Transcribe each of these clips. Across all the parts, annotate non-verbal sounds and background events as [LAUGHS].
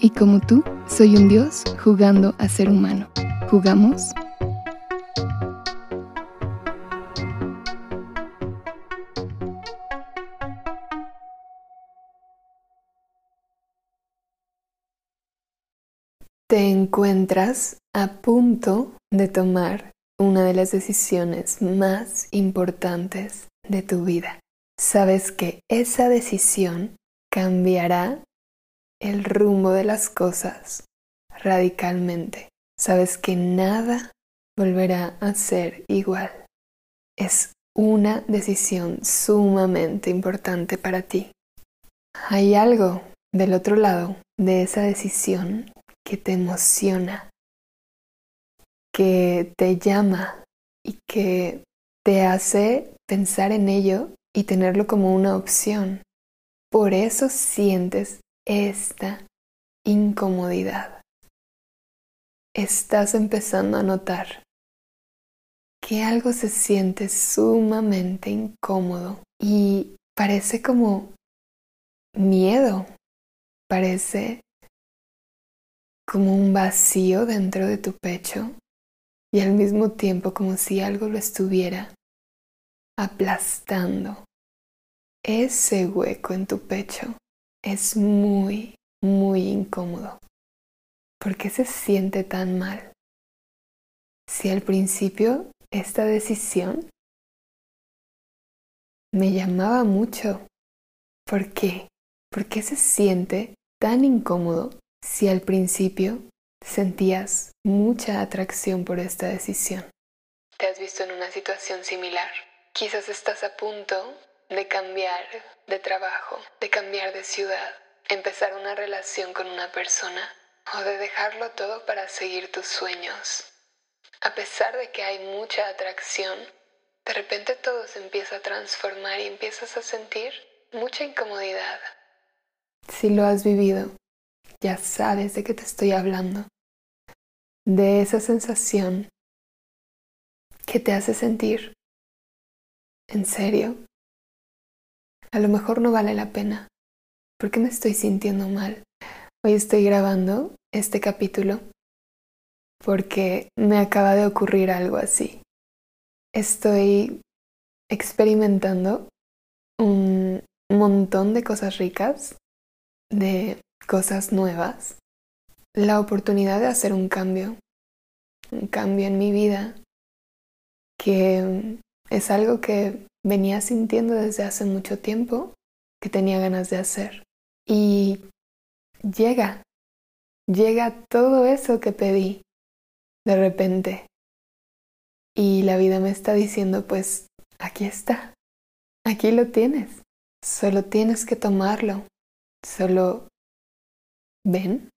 y como tú, soy un dios jugando a ser humano. ¿Jugamos? Te encuentras a punto de tomar una de las decisiones más importantes de tu vida. Sabes que esa decisión cambiará el rumbo de las cosas radicalmente. Sabes que nada volverá a ser igual. Es una decisión sumamente importante para ti. Hay algo del otro lado de esa decisión que te emociona, que te llama y que te hace pensar en ello y tenerlo como una opción. Por eso sientes esta incomodidad. Estás empezando a notar que algo se siente sumamente incómodo y parece como miedo, parece como un vacío dentro de tu pecho y al mismo tiempo como si algo lo estuviera aplastando. Ese hueco en tu pecho es muy, muy incómodo. ¿Por qué se siente tan mal? Si al principio esta decisión me llamaba mucho, ¿por qué? ¿Por qué se siente tan incómodo si al principio sentías mucha atracción por esta decisión? ¿Te has visto en una situación similar? Quizás estás a punto de cambiar de trabajo, de cambiar de ciudad, empezar una relación con una persona o de dejarlo todo para seguir tus sueños. A pesar de que hay mucha atracción, de repente todo se empieza a transformar y empiezas a sentir mucha incomodidad. Si lo has vivido, ya sabes de qué te estoy hablando. De esa sensación que te hace sentir, ¿en serio? A lo mejor no vale la pena. ¿Por qué me estoy sintiendo mal? Hoy estoy grabando este capítulo porque me acaba de ocurrir algo así. Estoy experimentando un montón de cosas ricas, de cosas nuevas, la oportunidad de hacer un cambio, un cambio en mi vida, que es algo que venía sintiendo desde hace mucho tiempo que tenía ganas de hacer. Y llega, llega todo eso que pedí de repente. Y la vida me está diciendo, pues aquí está, aquí lo tienes, solo tienes que tomarlo, solo ven,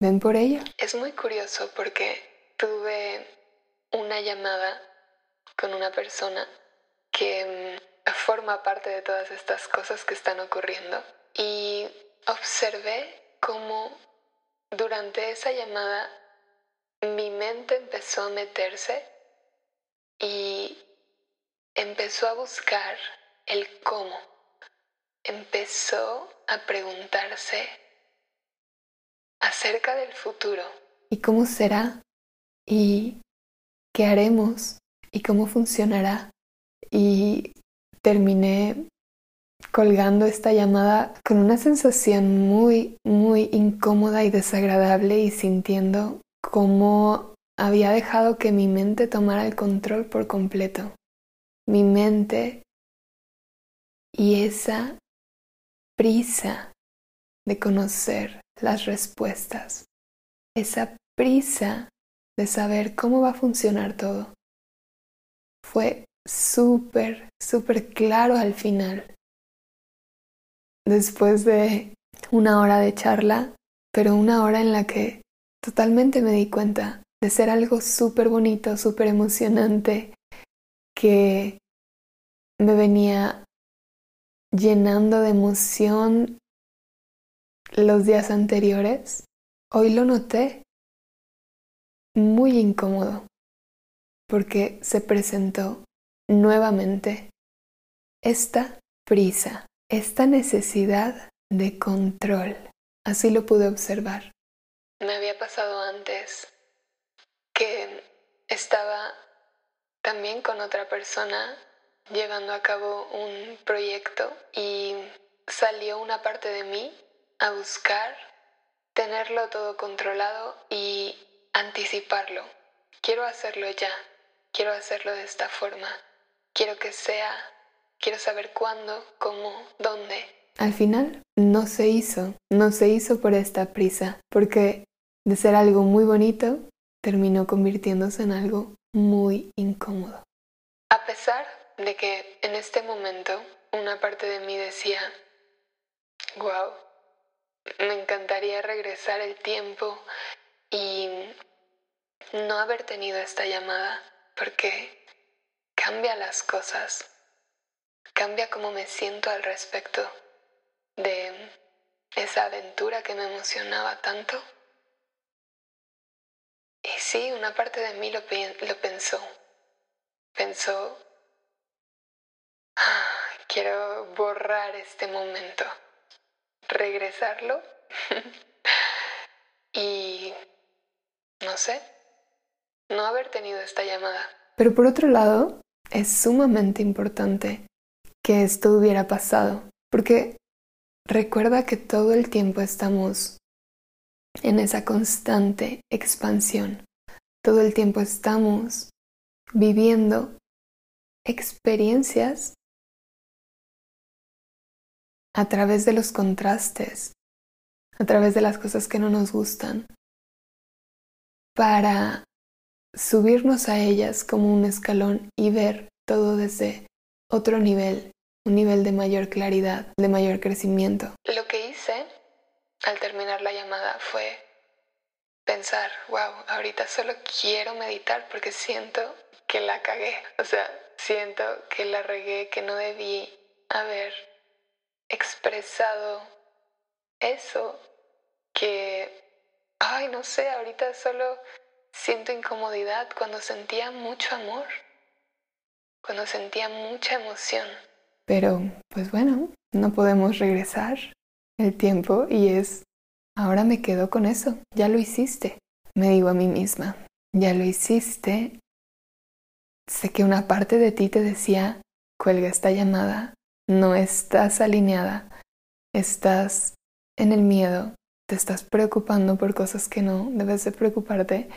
ven por ello. Es muy curioso porque tuve una llamada con una persona que mm, forma parte de todas estas cosas que están ocurriendo. Y observé cómo durante esa llamada mi mente empezó a meterse y empezó a buscar el cómo. Empezó a preguntarse acerca del futuro. ¿Y cómo será? ¿Y qué haremos? ¿Y cómo funcionará? y terminé colgando esta llamada con una sensación muy, muy incómoda y desagradable y sintiendo cómo había dejado que mi mente tomara el control por completo. Mi mente y esa prisa de conocer las respuestas, esa prisa de saber cómo va a funcionar todo. Fue súper, súper claro al final. Después de una hora de charla, pero una hora en la que totalmente me di cuenta de ser algo súper bonito, súper emocionante, que me venía llenando de emoción los días anteriores, hoy lo noté muy incómodo porque se presentó nuevamente esta prisa, esta necesidad de control. Así lo pude observar. Me había pasado antes que estaba también con otra persona llevando a cabo un proyecto y salió una parte de mí a buscar tenerlo todo controlado y anticiparlo. Quiero hacerlo ya, quiero hacerlo de esta forma, quiero que sea, quiero saber cuándo, cómo, dónde. Al final no se hizo, no se hizo por esta prisa, porque de ser algo muy bonito, terminó convirtiéndose en algo muy incómodo. A pesar de que en este momento una parte de mí decía, wow, me encantaría regresar el tiempo y no haber tenido esta llamada porque cambia las cosas, cambia cómo me siento al respecto de esa aventura que me emocionaba tanto. Y sí, una parte de mí lo, pensó. Pensó, ah, quiero borrar este momento, regresarlo [LAUGHS] y, no sé, no haber tenido esta llamada. Pero por otro lado, es sumamente importante que esto hubiera pasado, porque recuerda que todo el tiempo estamos en esa constante expansión. Todo el tiempo estamos viviendo experiencias a través de los contrastes, a través de las cosas que no nos gustan, para subirnos a ellas como un escalón y ver todo desde otro nivel, un nivel de mayor claridad, de mayor crecimiento. Lo que hice al terminar la llamada fue pensar, wow, ahorita solo quiero meditar porque siento que la cagué. O sea, siento que la regué, que no debí haber expresado eso, que, ay, no sé, ahorita solo siento incomodidad cuando sentía mucho amor, cuando sentía mucha emoción. Pero, pues bueno, no podemos regresar el tiempo y es, ahora me quedo con eso, ya lo hiciste. Me digo a mí misma, ya lo hiciste. Sé que una parte de ti te decía, cuelga esta llamada, no estás alineada, estás en el miedo, te estás preocupando por cosas que no debes de preocuparte,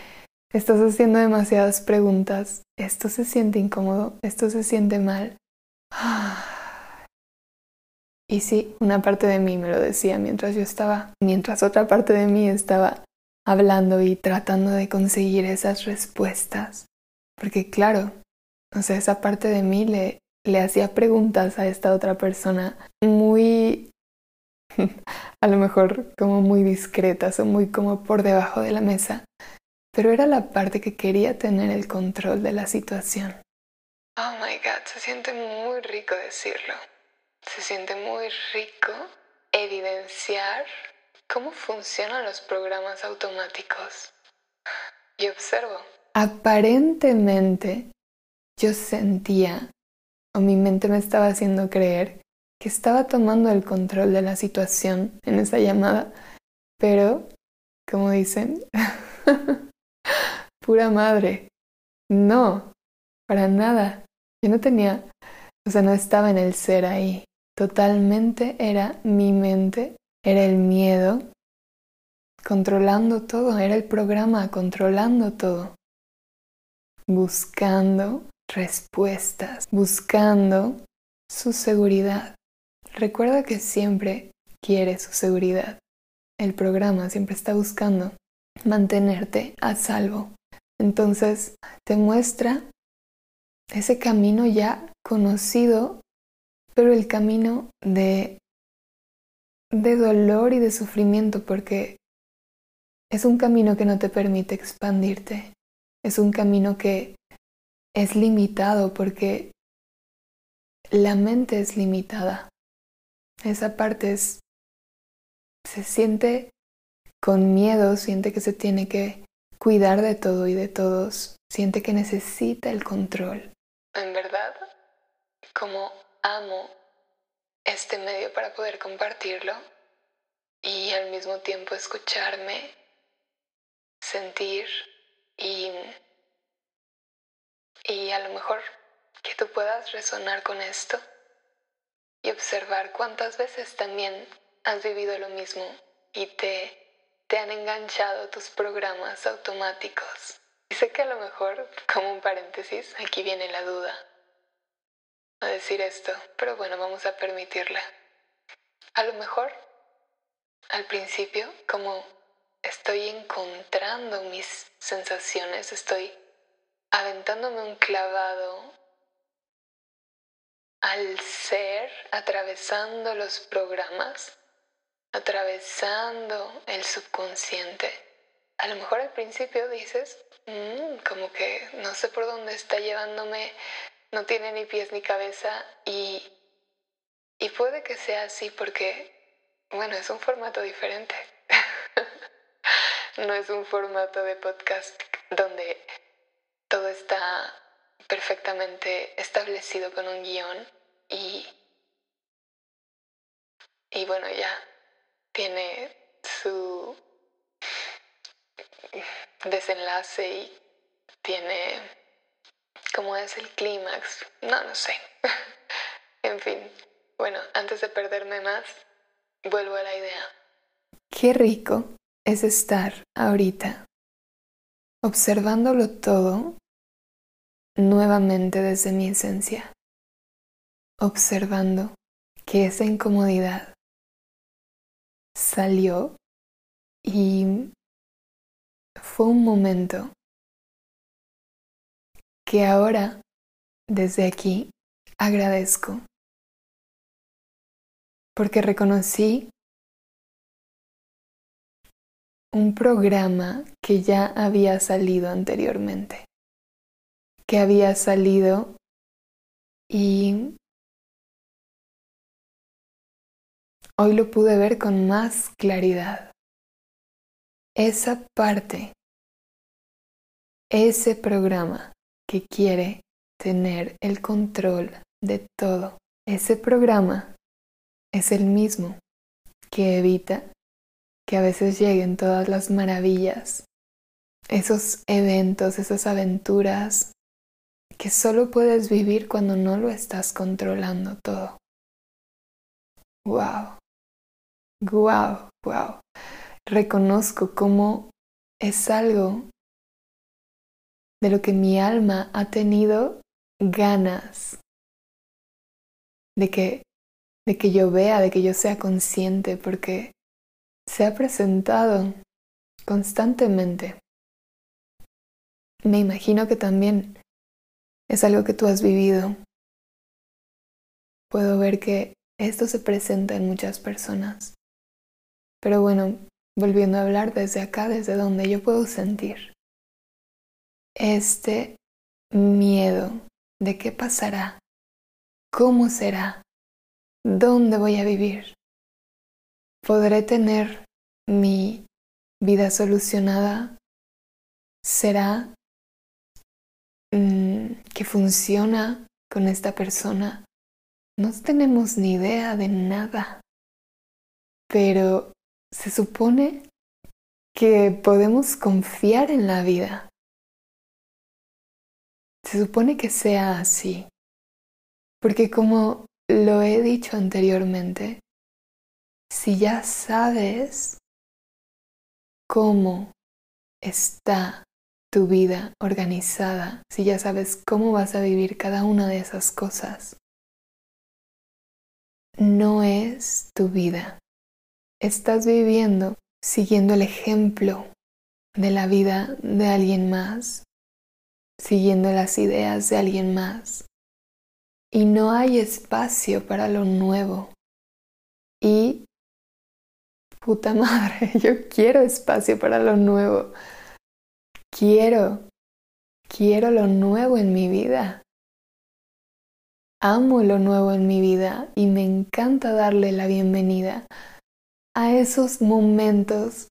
estás haciendo demasiadas preguntas, esto se siente incómodo, esto se siente mal. [SIGHS] Y sí, una parte de mí me lo decía mientras yo estaba, mientras otra parte de mí estaba hablando y tratando de conseguir esas respuestas. Porque claro, o sea, esa parte de mí le, le hacía preguntas a esta otra persona muy, [LAUGHS] a lo mejor como muy discretas o muy como por debajo de la mesa. Pero era la parte que quería tener el control de la situación. Oh my god, se siente muy rico decirlo. Se siente muy rico evidenciar cómo funcionan los programas automáticos. Y observo. Aparentemente yo sentía, o mi mente me estaba haciendo creer, que estaba tomando el control de la situación en esa llamada, pero, como dicen, [LAUGHS] pura madre, no, para nada. Yo no tenía, o sea, no estaba en el ser ahí. Totalmente era mi mente, era el miedo controlando todo, era el programa controlando todo, buscando respuestas, buscando su seguridad. Recuerda que siempre quiere su seguridad. El programa siempre está buscando mantenerte a salvo. Entonces te muestra ese camino ya conocido pero el camino de, de dolor y de sufrimiento, porque es un camino que no te permite expandirte, es un camino que es limitado porque la mente es limitada. Esa parte es, se siente con miedo, siente que se tiene que cuidar de todo y de todos, siente que necesita el control. En verdad, como amo este medio para poder compartirlo y al mismo tiempo escucharme, sentir y, y a lo mejor que tú puedas resonar con esto y observar cuántas veces también has vivido lo mismo y te te han enganchado tus programas automáticos. Y sé que a lo mejor, como un paréntesis, aquí viene la duda a decir esto, pero bueno, vamos a permitirla. A lo mejor, al principio, como estoy encontrando mis sensaciones, estoy aventándome un clavado al ser, atravesando los programas, atravesando el subconsciente. A lo mejor al principio dices, mm, como que no sé por dónde está llevándome, no tiene ni pies ni cabeza y, y puede que sea así porque, bueno, es un formato diferente. [LAUGHS] no es un formato de podcast donde todo está perfectamente establecido con un guion y, y bueno, ya tiene su desenlace y tiene cómo es el clímax. No, no sé. [LAUGHS] en fin, bueno, antes de perderme más, vuelvo a la idea. Qué rico es estar ahorita observándolo todo nuevamente desde mi esencia, observando que esa incomodidad salió y fue un momento que ahora, desde aquí, agradezco. Porque reconocí un programa que ya había salido anteriormente, que había salido y Hoy lo pude ver con más claridad. Esa parte, ese programa que quiere tener el control de todo, ese programa es el mismo que evita que a veces lleguen todas las maravillas, esos eventos, esas aventuras que solo puedes vivir cuando no lo estás controlando todo. ¡Wow! Wow, wow. Reconozco cómo es algo de lo que mi alma ha tenido ganas de que de que yo vea, de que yo sea consciente porque se ha presentado constantemente. Me imagino que también es algo que tú has vivido. Puedo ver que esto se presenta en muchas personas. Pero bueno, volviendo a hablar desde acá, desde donde yo puedo sentir este miedo de qué pasará, cómo será, dónde voy a vivir. ¿Podré tener mi vida solucionada? ¿Será mm, que funciona con esta persona? No tenemos ni idea de nada, pero se supone que podemos confiar en la vida. Se supone que sea así. Porque como lo he dicho anteriormente, si ya sabes cómo está tu vida organizada, si ya sabes cómo vas a vivir cada una de esas cosas, no es tu vida, estás viviendo siguiendo el ejemplo de la vida de alguien más, siguiendo las ideas de alguien más. Y no hay espacio para lo nuevo. Y puta madre, [LAUGHS] yo quiero espacio para lo nuevo. Quiero, quiero lo nuevo en mi vida. Amo lo nuevo en mi vida y me encanta darle la bienvenida a esos momentos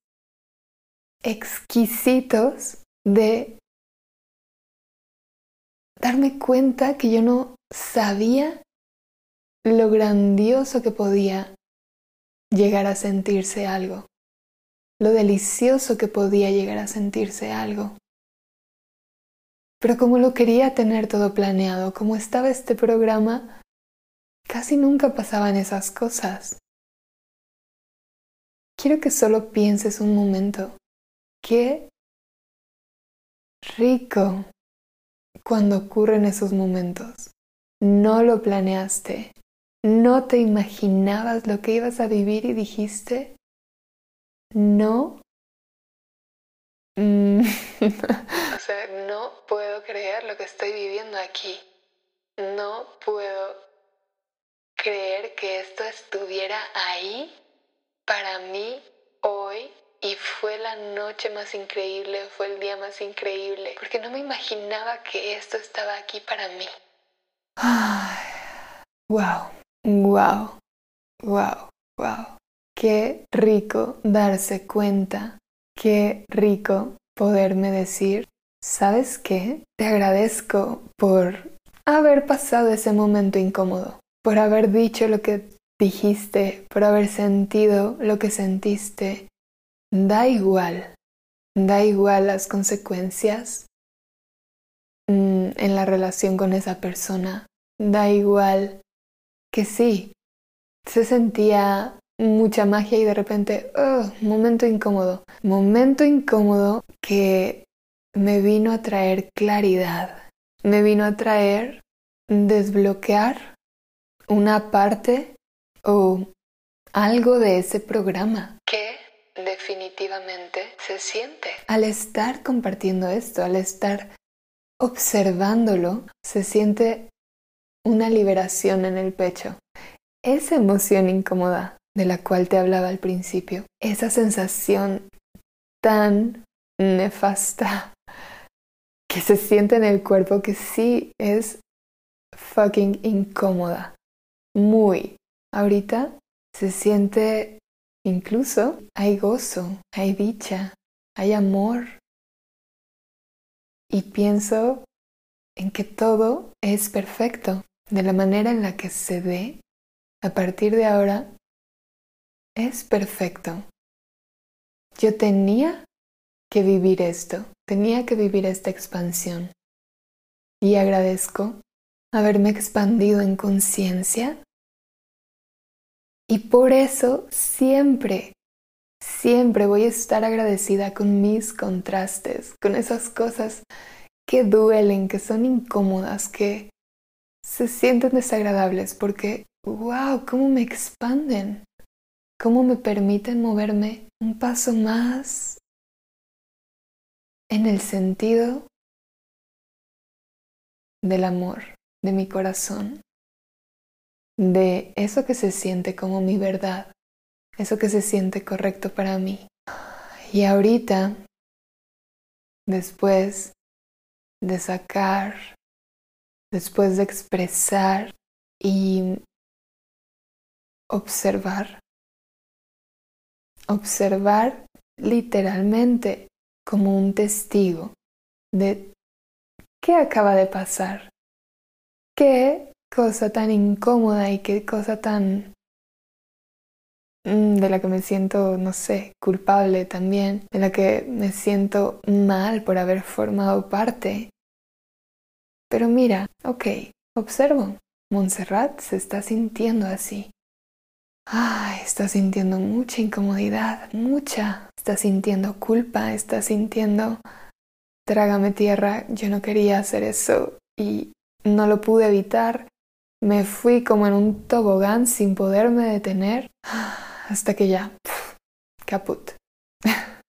exquisitos de darme cuenta que yo no sabía lo grandioso que podía llegar a sentirse algo, lo delicioso que podía llegar a sentirse algo. Pero como lo quería tener todo planeado, como estaba este programa, casi nunca pasaban esas cosas. Quiero que solo pienses un momento. Qué rico cuando ocurren esos momentos. No lo planeaste, no te imaginabas lo que ibas a vivir y dijiste, no. Mm. o sea, no puedo creer lo que estoy viviendo aquí. No puedo creer que esto estuviera ahí para mí hoy y fue la noche más increíble, fue el día más increíble, porque no me imaginaba que esto estaba aquí para mí. Wow, wow, wow, wow. Qué rico darse cuenta, qué rico poderme decir, ¿sabes qué? Te agradezco por haber pasado ese momento incómodo, por haber dicho lo que dijiste, por haber sentido lo que sentiste, da igual, da igual las consecuencias mm, en la relación con esa persona, da igual que sí, se sentía mucha magia y de repente, oh, momento incómodo, momento incómodo que me vino a traer claridad, me vino a traer desbloquear una parte o algo de ese programa que definitivamente se siente. Al estar compartiendo esto, al estar observándolo, se siente una liberación en el pecho. Esa emoción incómoda de la cual te hablaba al principio, esa sensación tan nefasta [LAUGHS] que se siente en el cuerpo que sí es fucking incómoda. Muy. Ahorita se siente Incluso hay gozo, hay dicha, hay amor. Y pienso en que todo es perfecto de la manera en la que se ve a partir de ahora es perfecto. Yo tenía que vivir esto, tenía que vivir esta expansión. Y agradezco haberme expandido en conciencia y por eso siempre, siempre voy a estar agradecida con mis contrastes, con esas cosas que duelen, que son incómodas, que se sienten desagradables, porque, wow, cómo me expanden, cómo me permiten moverme un paso más en el sentido del amor de mi corazón, de eso que se siente como mi verdad, eso que se siente correcto para mí. Y ahorita, después de sacar, después de expresar y observar, observar literalmente como un testigo de qué acaba de pasar, qué cosa tan incómoda y qué cosa tan mm, de la que me siento, no sé, culpable también, de la que me siento mal por haber formado parte. Pero mira, ok, observo, Montserrat se está sintiendo así. Ay, está sintiendo mucha incomodidad, mucha. Está sintiendo culpa, está sintiendo, trágame tierra, yo no quería hacer eso y no lo pude evitar me fui como en un tobogán sin poderme detener hasta que ya, caput. [LAUGHS]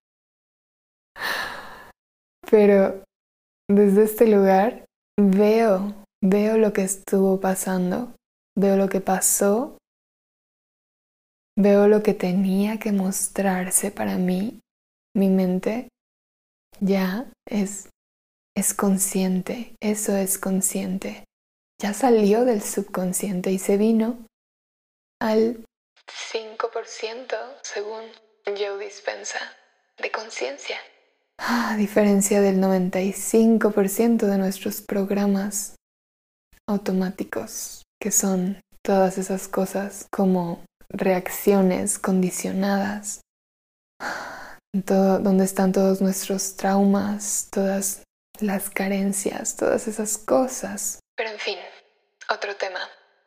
Pero desde este lugar veo, veo lo que estuvo pasando, veo lo que pasó Veo lo que tenía que mostrarse para mí. Mi mente ya es, es consciente, eso es consciente. Ya salió del subconsciente y se vino al 5% según Joe Dispensa de conciencia. A diferencia del 95% de nuestros programas automáticos, que son todas esas cosas como reacciones condicionadas, todo, donde están todos nuestros traumas, todas las carencias, todas esas cosas. Pero en fin, otro tema.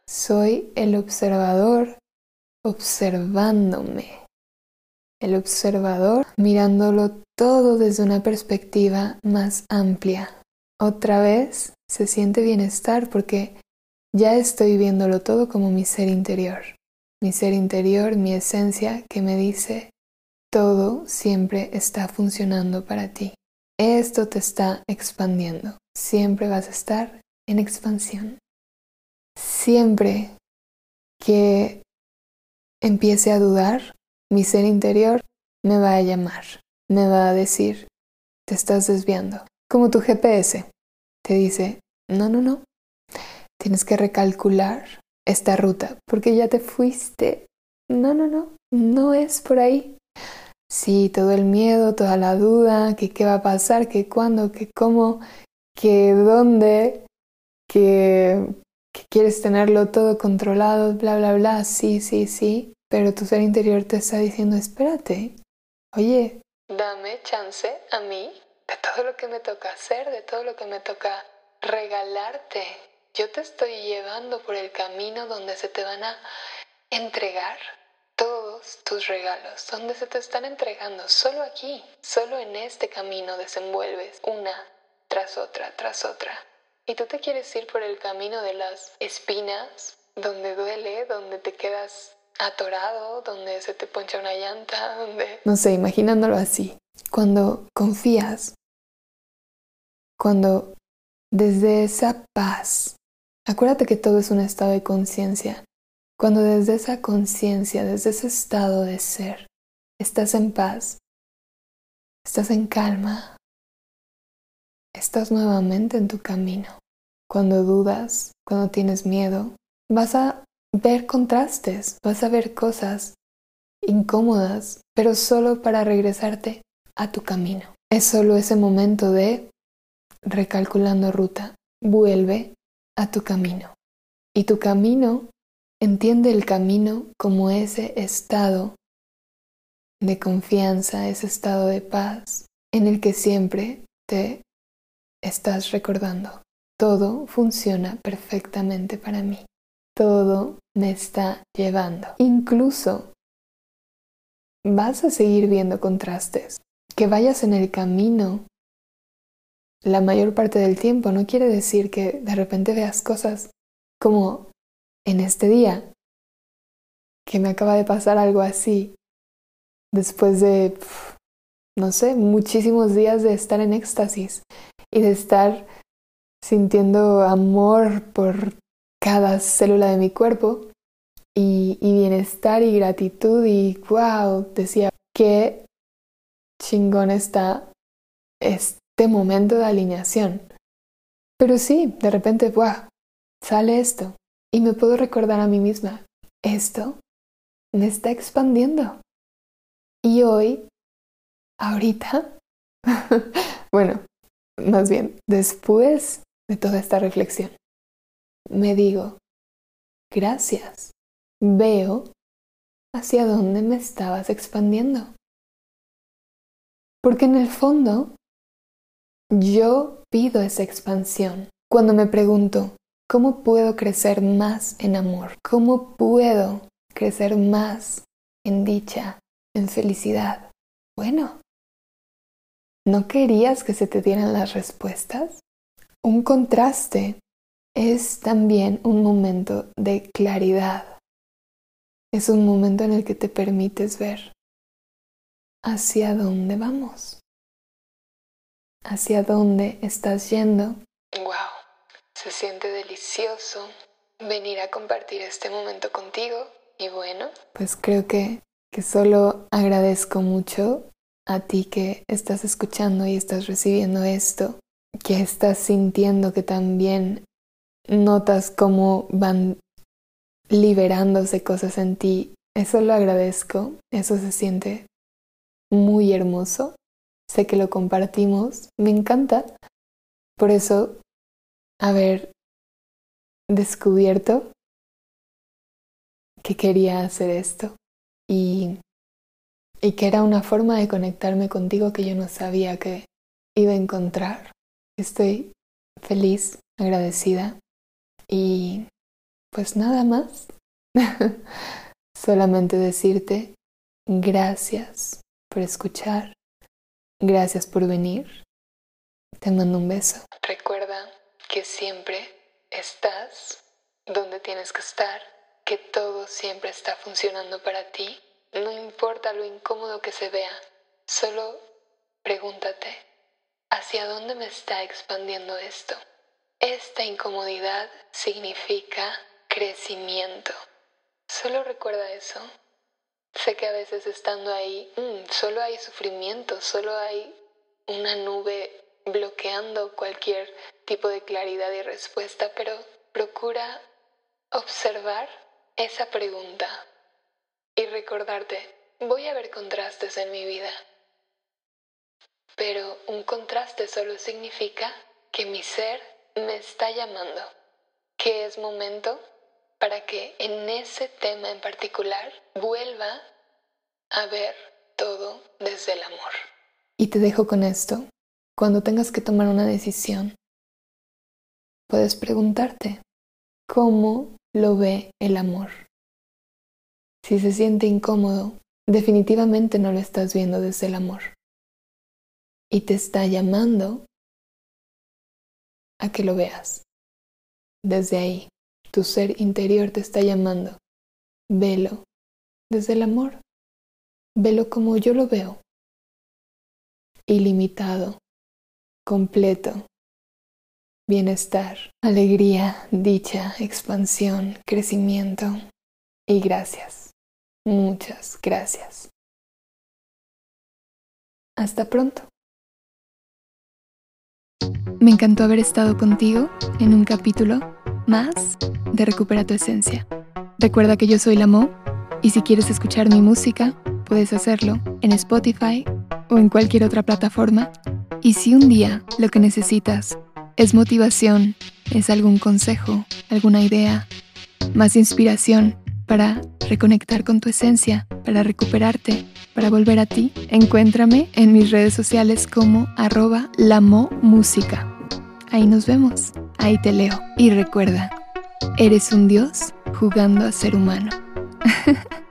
Soy el observador observándome. El observador mirándolo todo desde una perspectiva más amplia. Otra vez se siente bienestar porque ya estoy viéndolo todo como mi ser interior. Mi ser interior, mi esencia que me dice, todo siempre está funcionando para ti. Esto te está expandiendo. Siempre vas a estar en expansión. Siempre que empiece a dudar, mi ser interior me va a llamar, me va a decir, te estás desviando. Como tu GPS te dice, no, no, no, tienes que recalcular esta ruta porque ya te fuiste. No, no, no, no es por ahí. Sí, todo el miedo, toda la duda, que qué va a pasar, que cuándo, que cómo, que dónde, que, quieres tenerlo todo controlado, bla, bla, bla, sí, sí, sí, pero tu ser interior te está diciendo, espérate, oye, dame chance a mí de todo lo que me toca hacer, de todo lo que me toca regalarte. Yo te estoy llevando por el camino donde se te van a entregar todos tus regalos, donde se te están entregando. Solo aquí, solo en este camino desenvuelves una tras otra, tras otra. Y tú te quieres ir por el camino de las espinas, donde duele, donde te quedas atorado, donde se te poncha una llanta, donde... No sé, imaginándolo así. Cuando confías, cuando desde esa paz, acuérdate que todo es un estado de conciencia, cuando desde esa conciencia, desde ese estado de ser, estás en paz, estás en calma, estás nuevamente en tu camino. Cuando dudas, cuando tienes miedo, vas a ver contrastes, vas a ver cosas incómodas, pero solo para regresarte a tu camino. Es solo ese momento de recalculando ruta, vuelve a tu camino. Y tu camino, entiende el camino como ese estado de confianza, ese estado de paz en el que siempre te estás recordando. Todo funciona perfectamente para mí todo me está llevando. Incluso vas a seguir viendo contrastes. Que vayas en el camino la mayor parte del tiempo no quiere decir que de repente veas cosas como en este día, que me acaba de pasar algo así, después de, no sé, muchísimos días de estar en éxtasis y de estar sintiendo amor por cada célula de mi cuerpo y, bienestar y gratitud y wow, decía, qué chingón está este momento de alineación. Pero sí, de repente, wow, sale esto y me puedo recordar a mí misma, esto me está expandiendo. Y hoy, ahorita, [LAUGHS] bueno, más bien, después de toda esta reflexión, me digo, gracias, veo hacia dónde me estabas expandiendo. Porque en el fondo, yo pido esa expansión. Cuando me pregunto, ¿cómo puedo crecer más en amor? ¿Cómo puedo crecer más en dicha, en felicidad? Bueno, ¿no querías que se te dieran las respuestas? Un contraste es también un momento de claridad. Es un momento en el que te permites ver hacia dónde vamos, hacia dónde estás yendo. ¡Wow! Se siente delicioso venir a compartir este momento contigo Y bueno, pues creo que, que solo agradezco mucho a ti que estás escuchando y estás recibiendo esto, que estás sintiendo que también notas cómo van liberándose cosas en ti. Eso lo agradezco, eso se siente muy hermoso. Sé que lo compartimos, me encanta. Por eso, haber descubierto que quería hacer esto y y que era una forma de conectarme contigo que yo no sabía que iba a encontrar. Estoy feliz, agradecida y pues nada más. [LAUGHS] Solamente decirte gracias por escuchar, gracias por venir. Te mando un beso. Recuerda que siempre estás donde tienes que estar, que todo siempre está funcionando para ti no importa lo incómodo que se vea, solo pregúntate, ¿hacia dónde me está expandiendo esto? Esta incomodidad significa crecimiento. Solo recuerda eso. Sé que a veces estando ahí, mm, solo hay sufrimiento, solo hay una nube bloqueando cualquier tipo de claridad y respuesta, pero procura observar esa pregunta y recordarte, voy a ver contrastes en mi vida. Pero un contraste solo significa que mi ser me está llamando, que es momento para que en ese tema en particular vuelva a ver todo desde el amor. Y te dejo con esto. Cuando tengas que tomar una decisión, puedes preguntarte, ¿cómo lo ve el amor? Si se siente incómodo, definitivamente no lo estás viendo desde el amor. Y te está llamando a que lo veas. Desde ahí, tu ser interior te está llamando. Velo desde el amor. Velo como yo lo veo. Ilimitado, completo, bienestar, alegría, dicha, expansión, crecimiento y gracias. Muchas gracias. Hasta pronto. Me encantó haber estado contigo en un capítulo más de Recupera tu Esencia. Recuerda que yo soy la Mo y si quieres escuchar mi música, puedes hacerlo en Spotify o en cualquier otra plataforma. Y si un día lo que necesitas es motivación, es algún consejo, alguna idea, más inspiración, para reconectar con tu esencia, para recuperarte, para volver a ti, encuéntrame en mis redes sociales como arroba música. Ahí nos vemos, ahí te leo. Y recuerda, eres un dios jugando a ser humano. [LAUGHS]